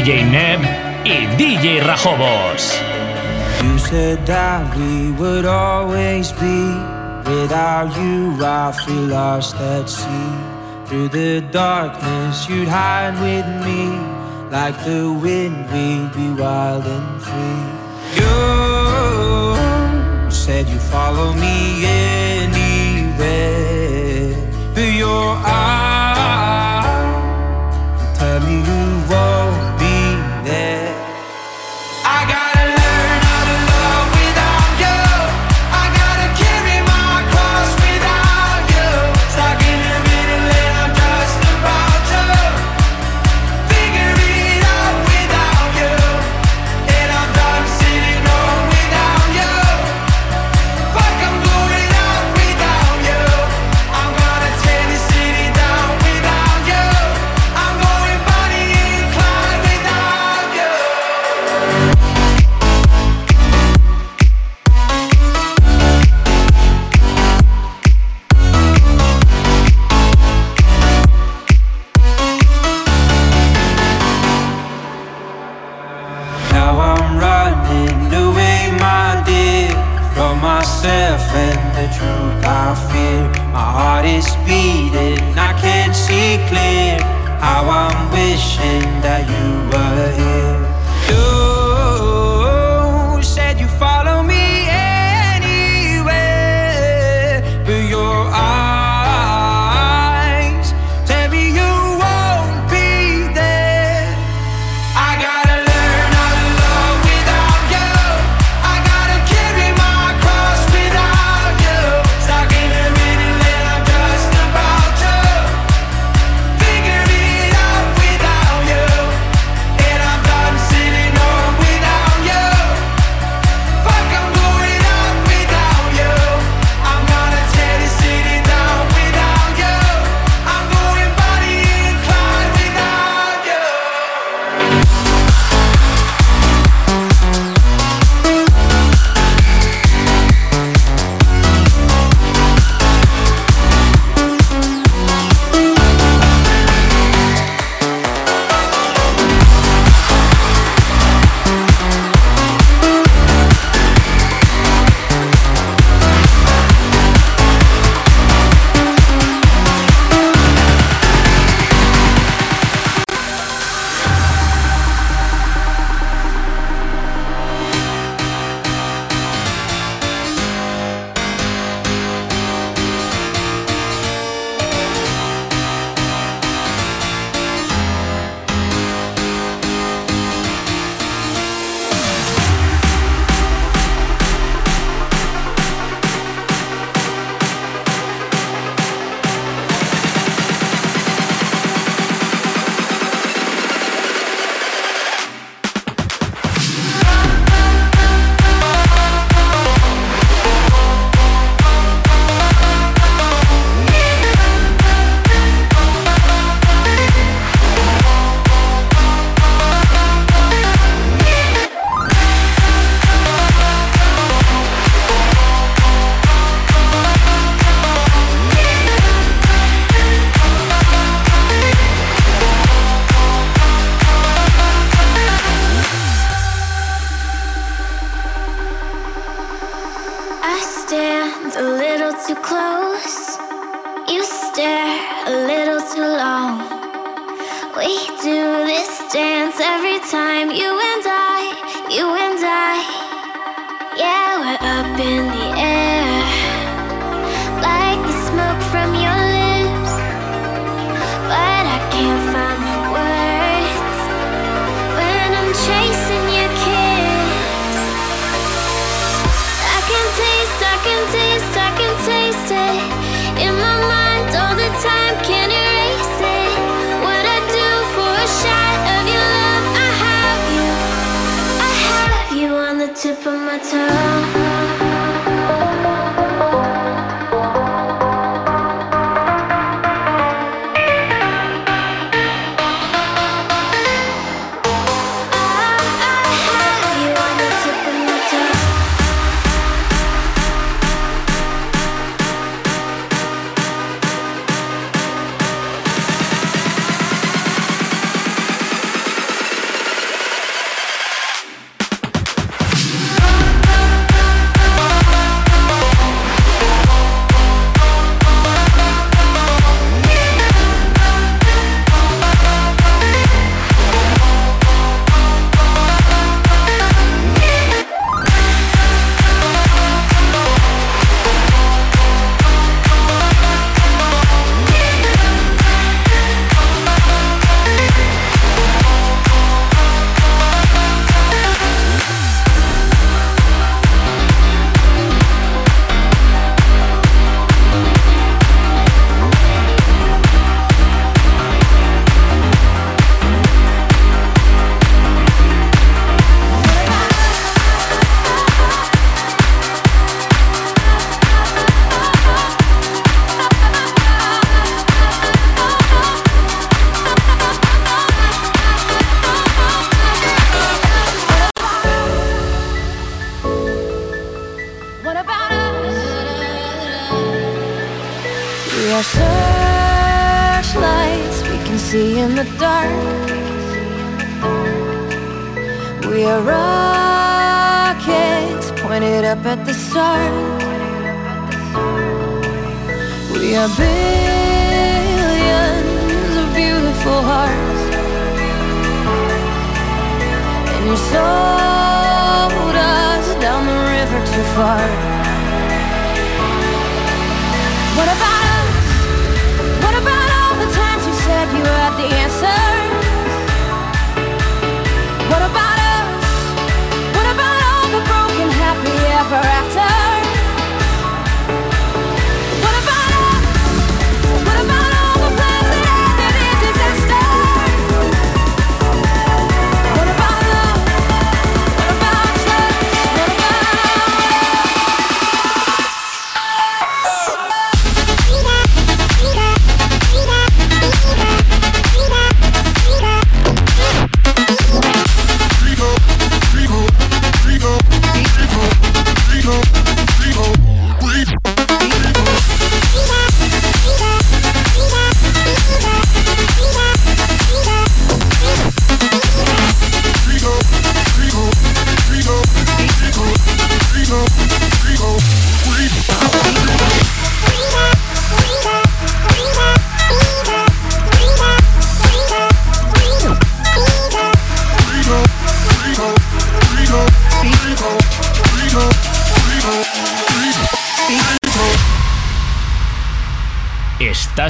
DJ Nev y DJ Rajobos. You said that we would always be without you. I feel lost at sea. Through the darkness, you'd hide with me. Like the wind, we'd be wild and free. You said you'd follow me anywhere. But your eyes.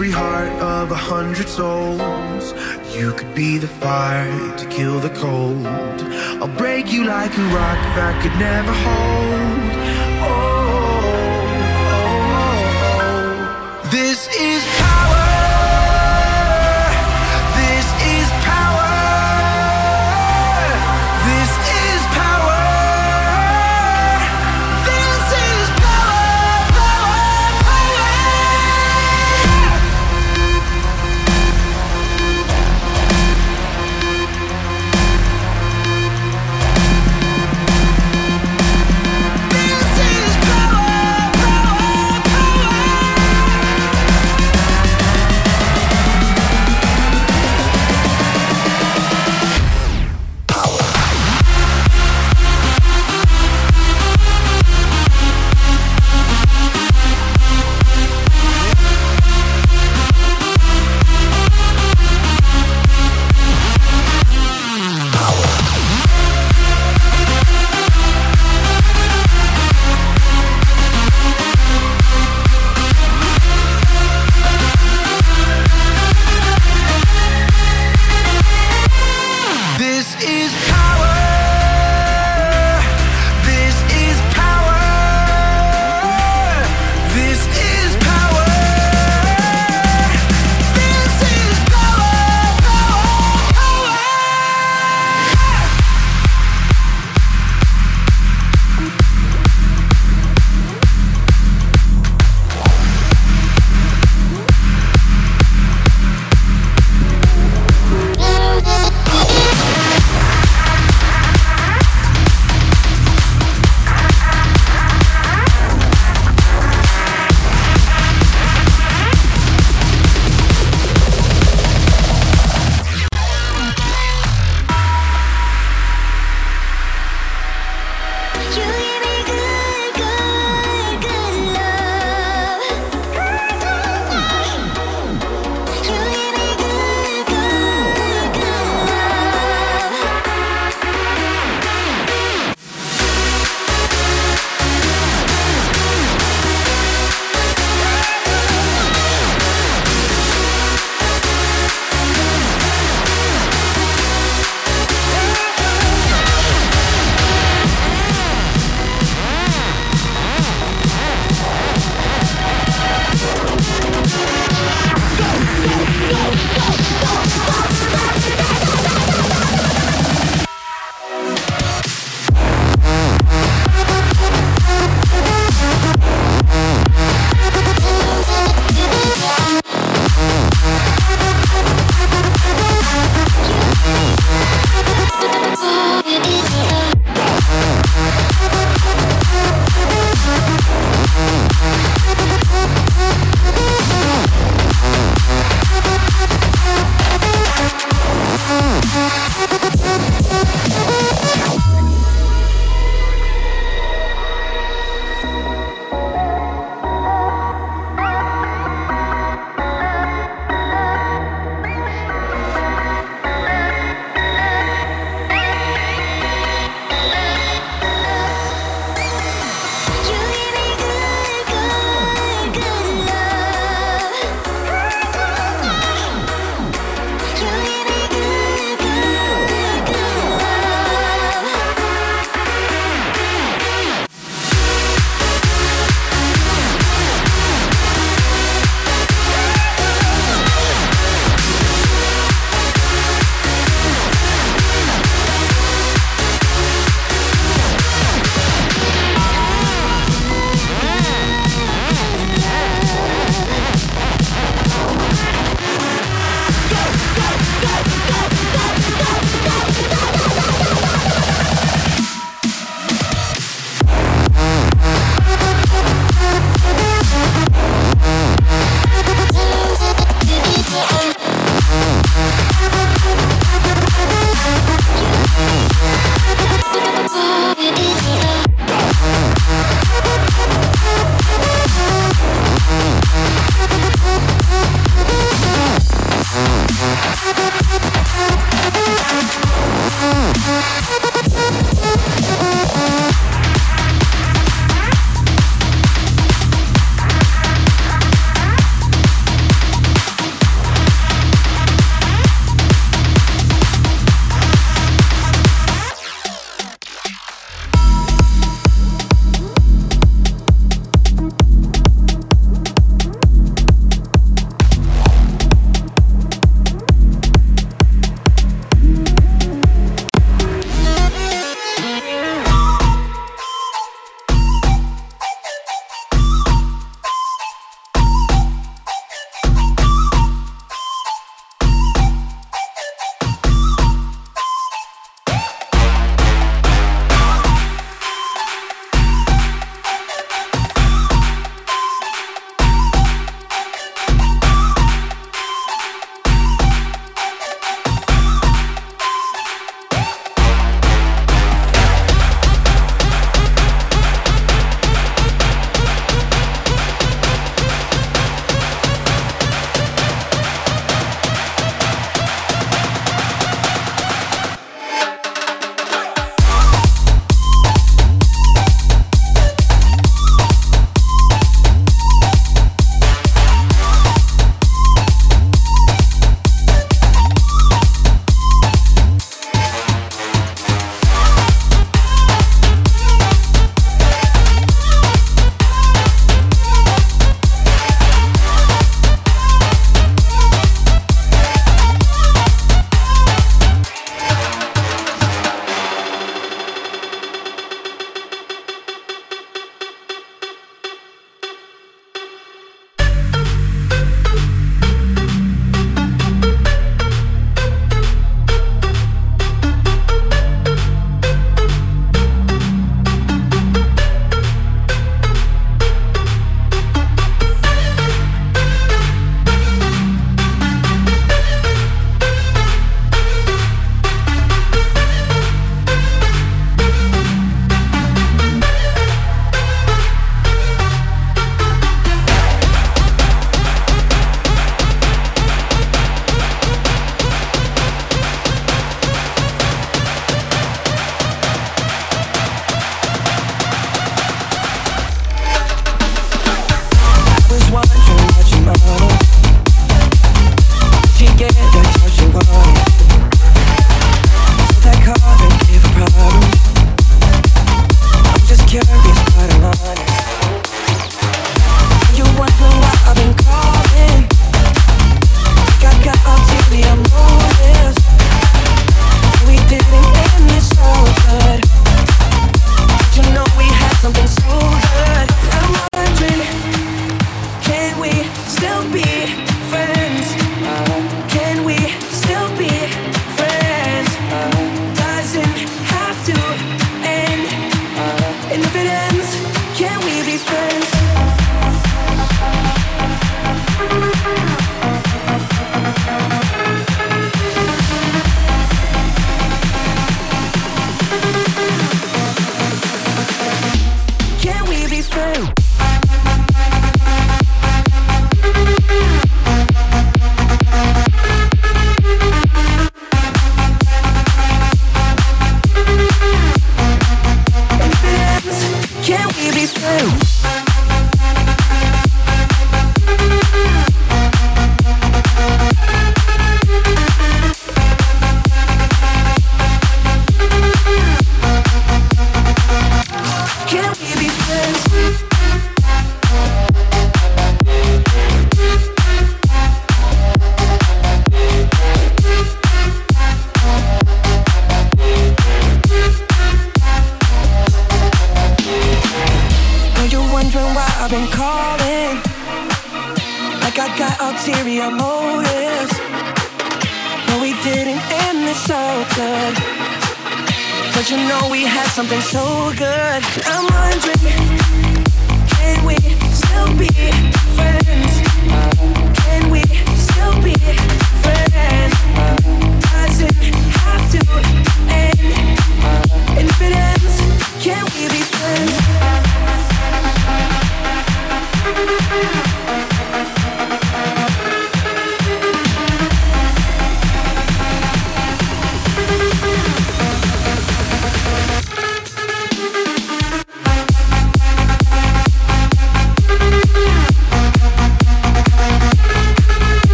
every heart of a hundred souls. You could be the fire to kill the cold. I'll break you like a rock that could never hold. Oh, oh, oh, oh. This is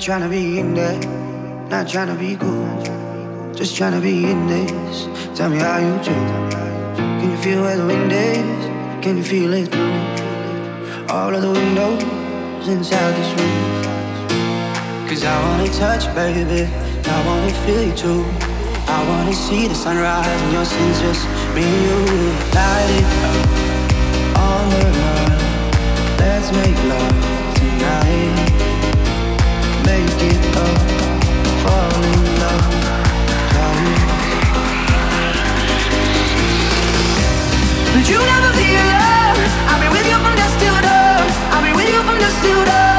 Not trying to be in there, not trying to be cool. Just trying to be in this. Tell me how you do. Can you feel where the wind is? Can you feel it through all of the windows inside this room? Cause I wanna touch you, baby. I wanna feel you too. I wanna see the sunrise and your sins just me and you. Light it up the run. Let's make love tonight But you never be alone. I'll be with you from dusk till dawn. I'll be with you from dusk till dawn.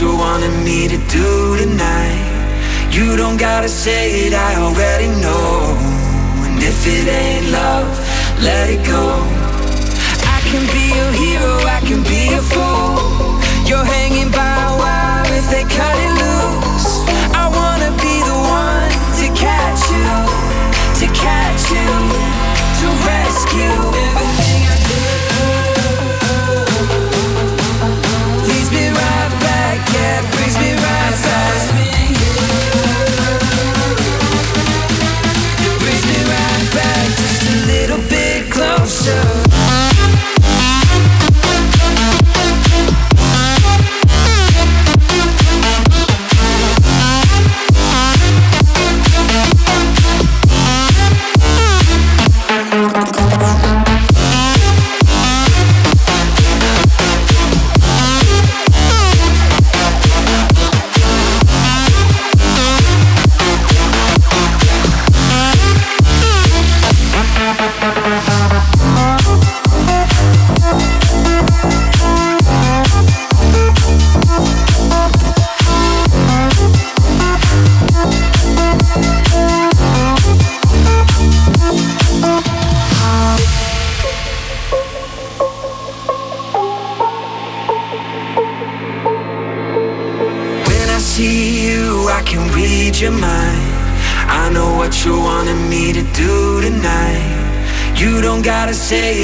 you wanted me to do tonight. You don't gotta say it, I already know. And if it ain't love, let it go. I can be your hero, I can be a fool. You're hanging by a wire if they cut it loose. I wanna be the one to catch you, to catch you, to rescue you. Say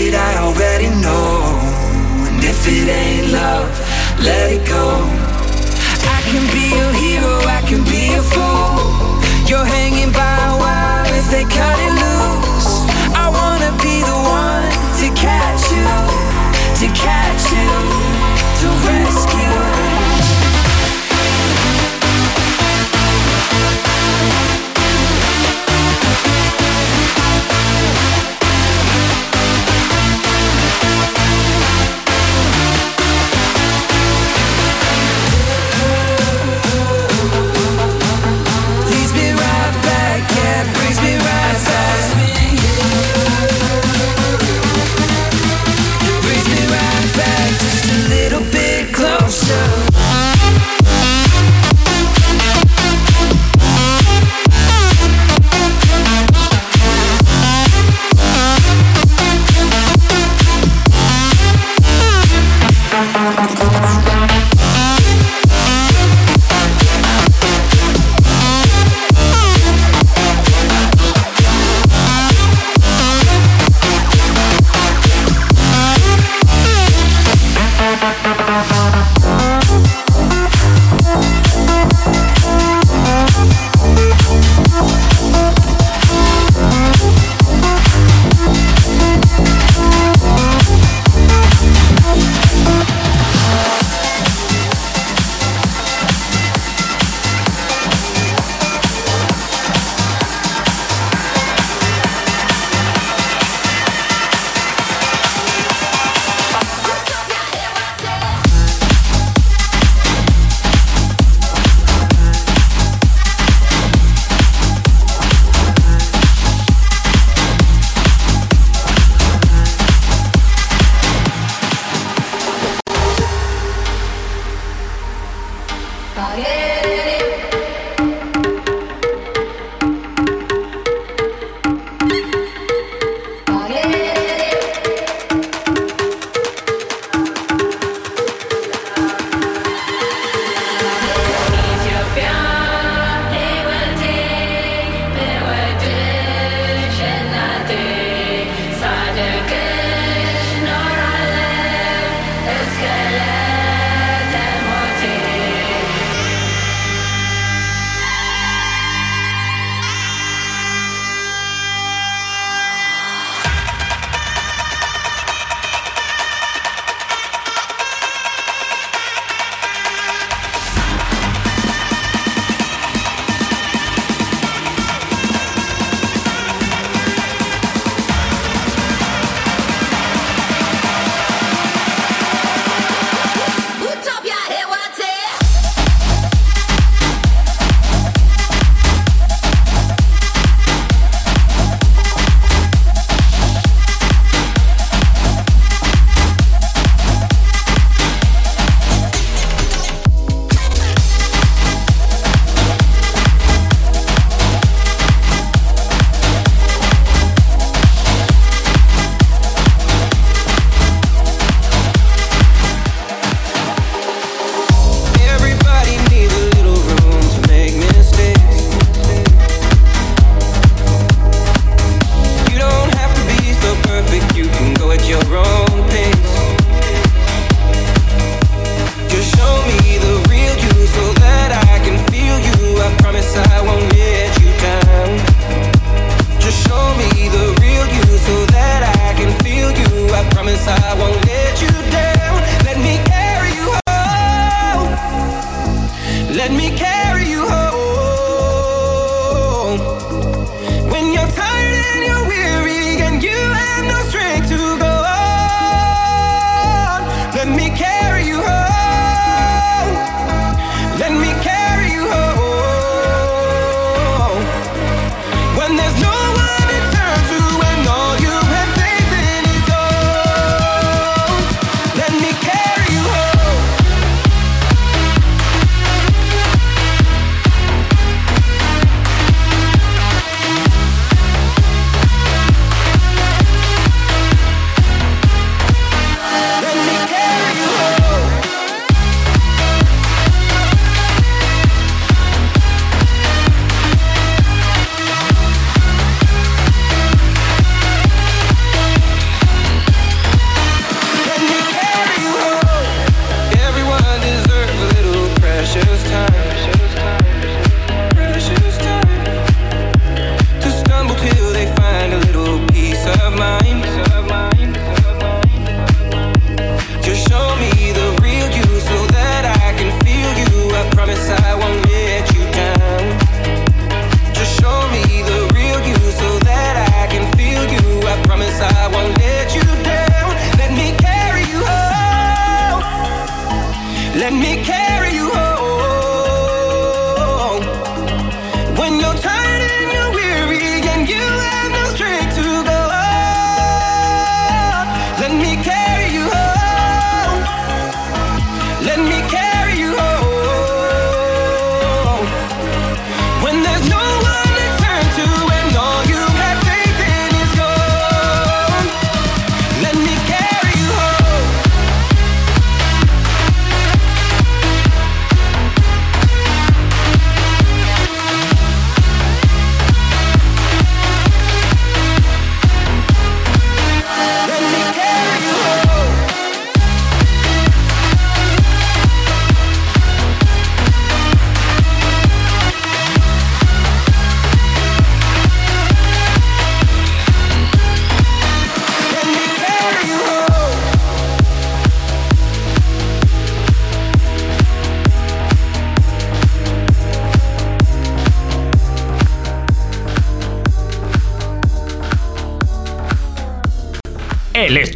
let me care.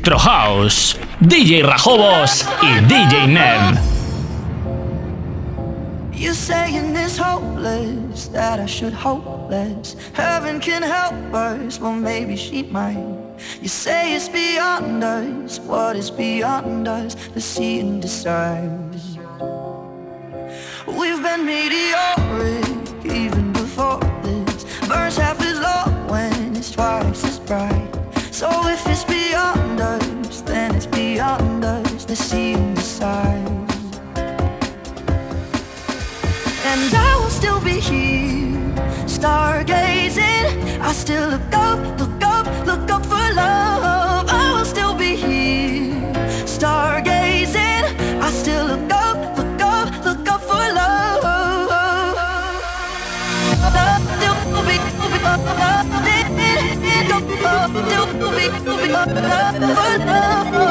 Electro House, DJ Rajobos y DJ Nev. You saying it's hopeless that I should hope less. Heaven can help us, well maybe she might. You say it's beyond us, what is beyond us? Let's see and decide. We've been meteoric even before this. Burns half as long when it's twice as bright. So if beyond sea Let's see and I will still be here, stargazing. I still look up, look up, look up for love. I will still be here, stargazing. I still look up, look up, look up for love. Still be, still be, still be, for love.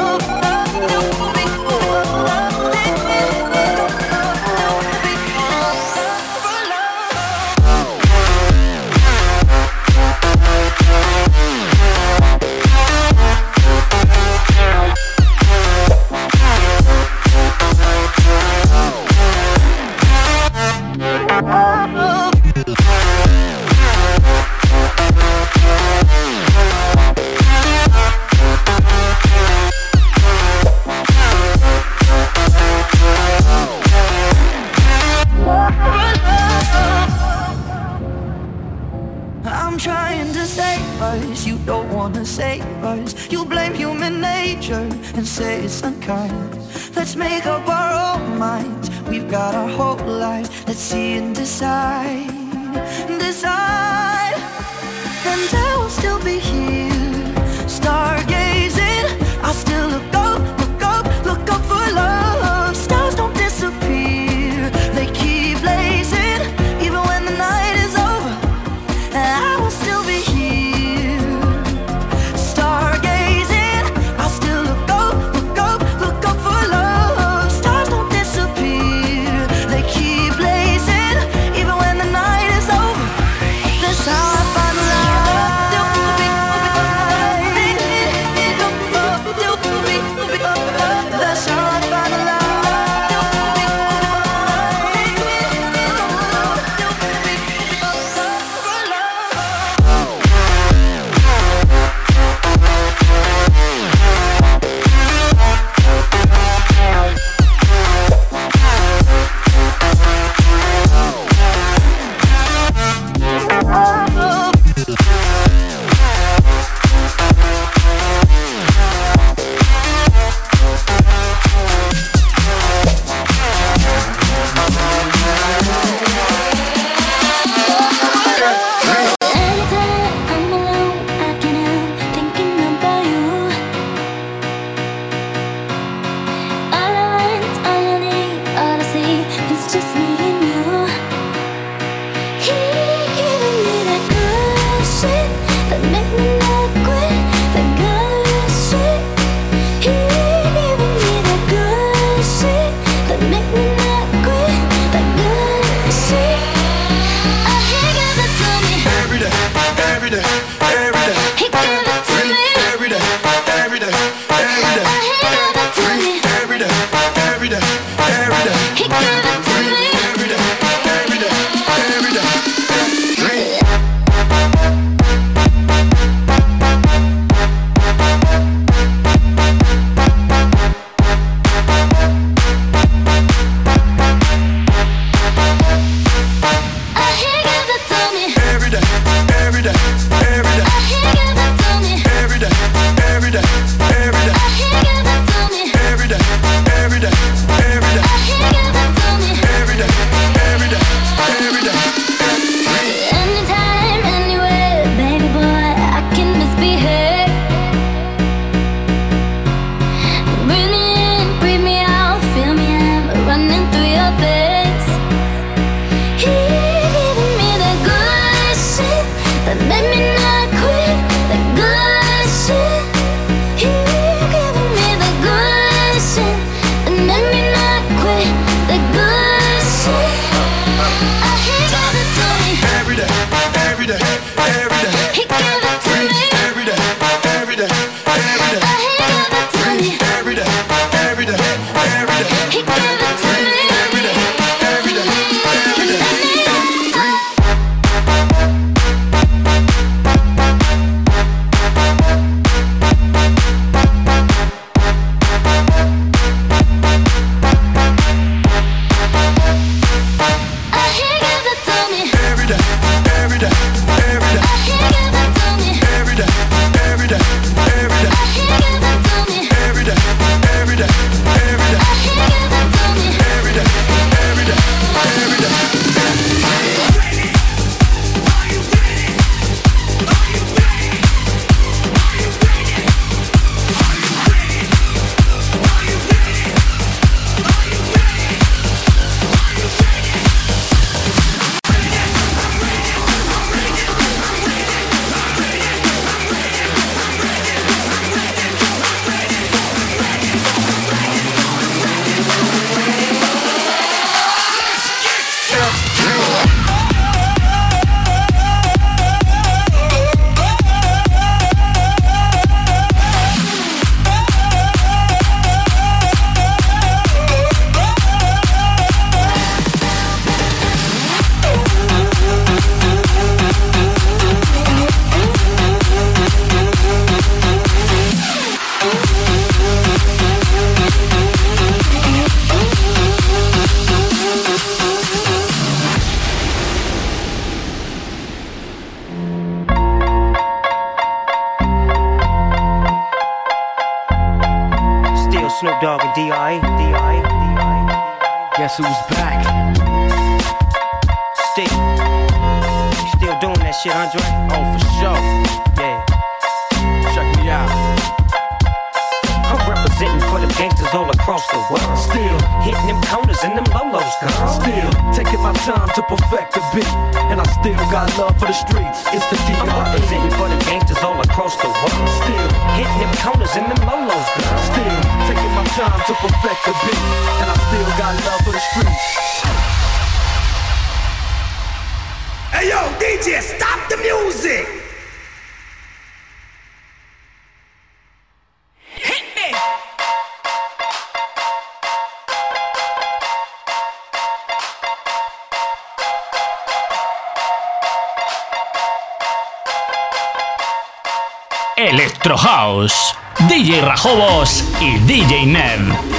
DJ Rajobos y DJ Nev.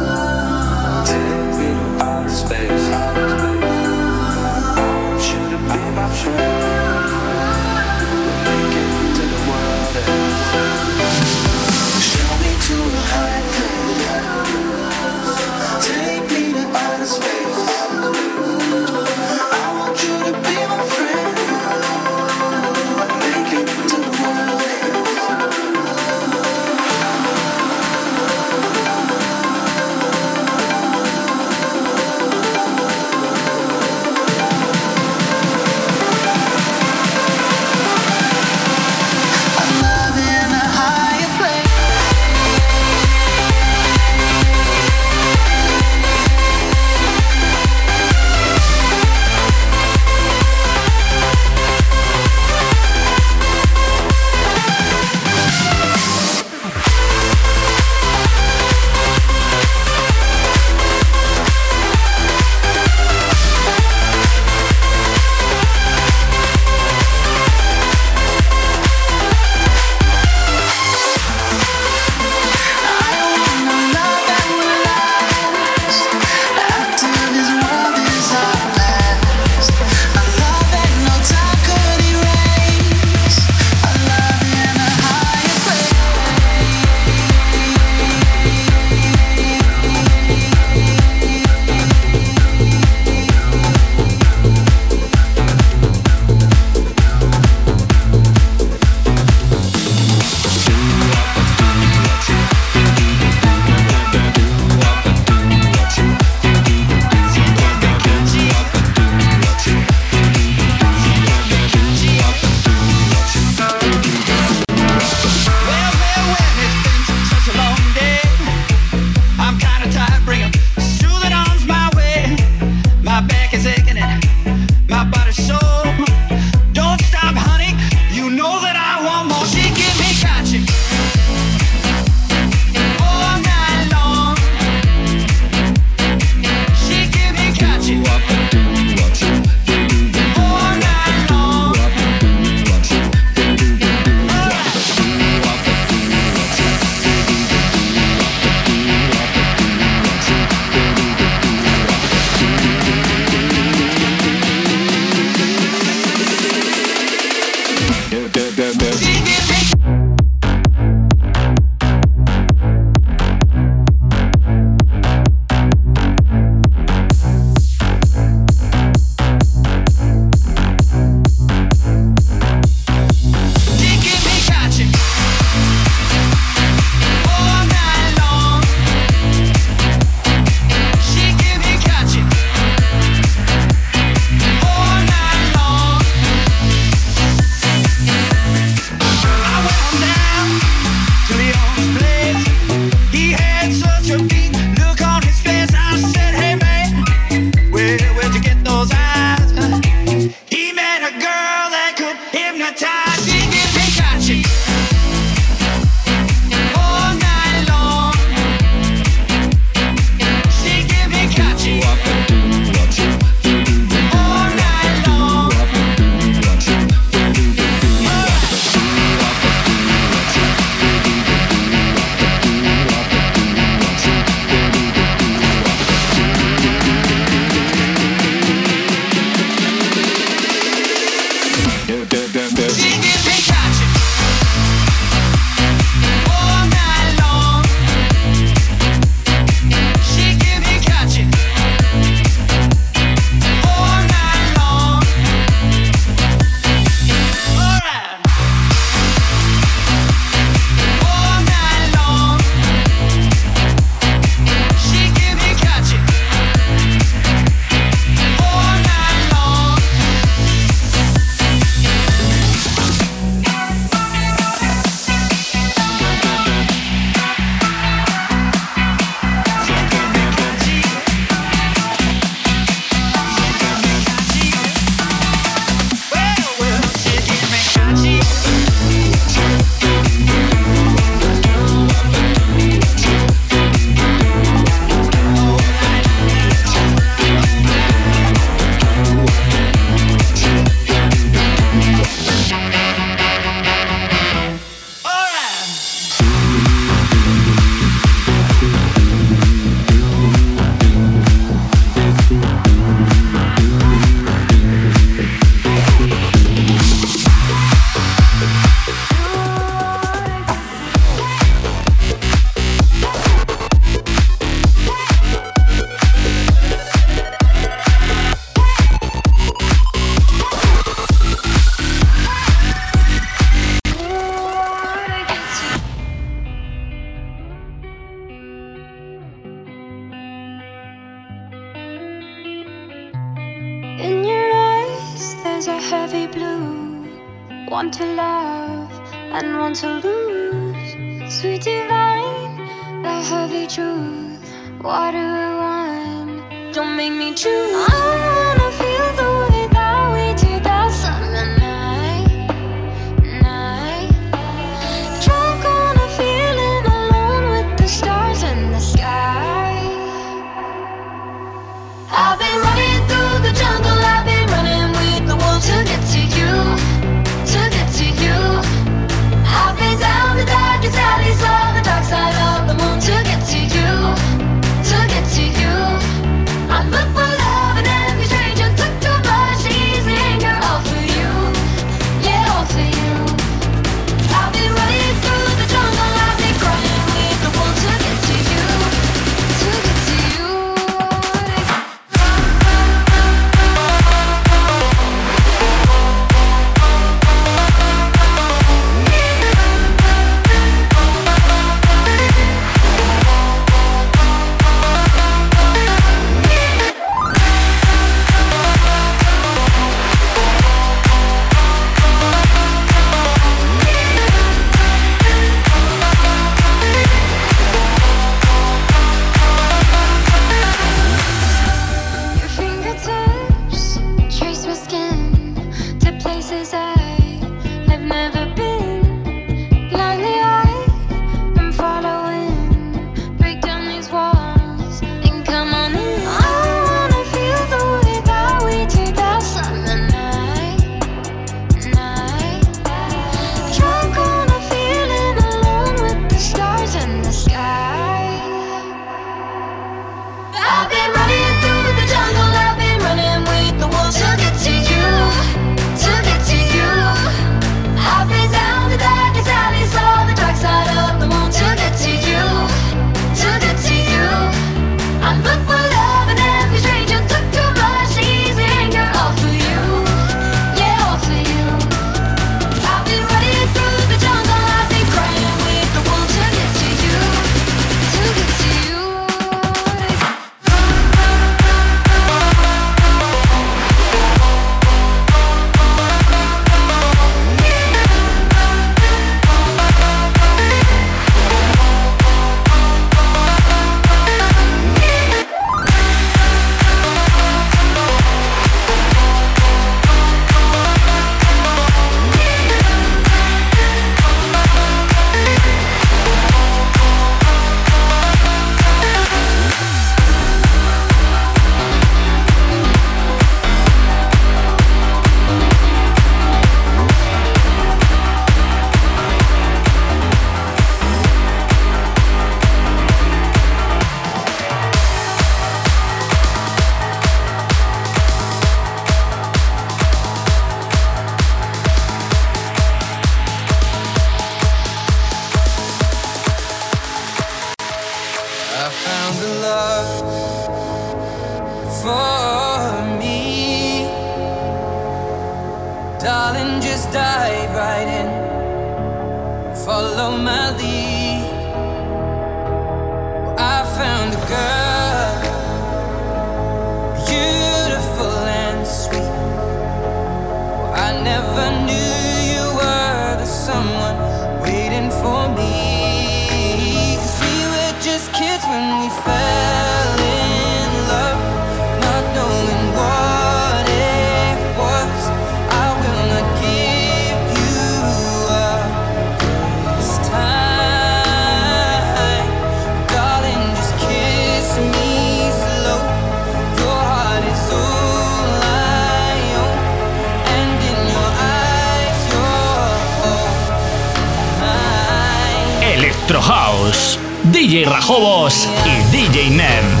DJ Rajobos y DJ Nem.